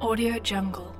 Audio Jungle.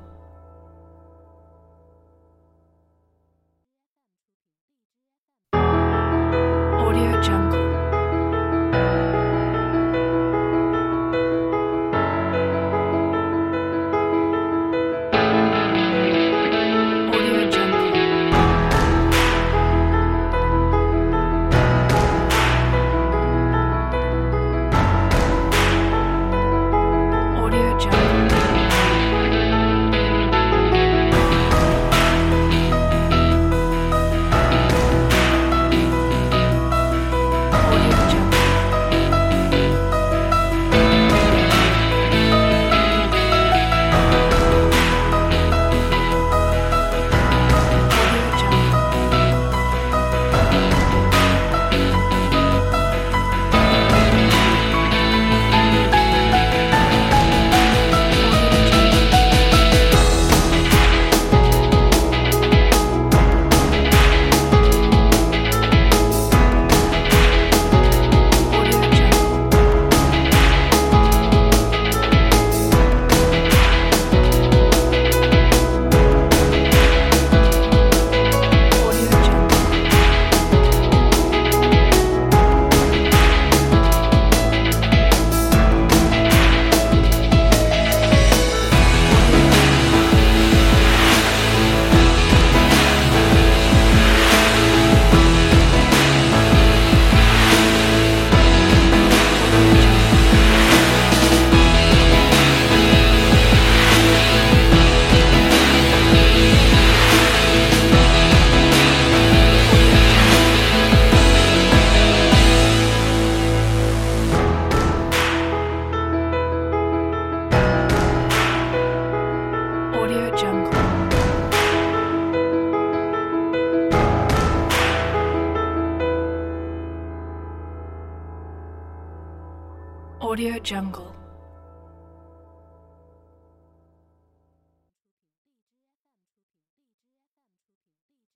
Audio Jungle.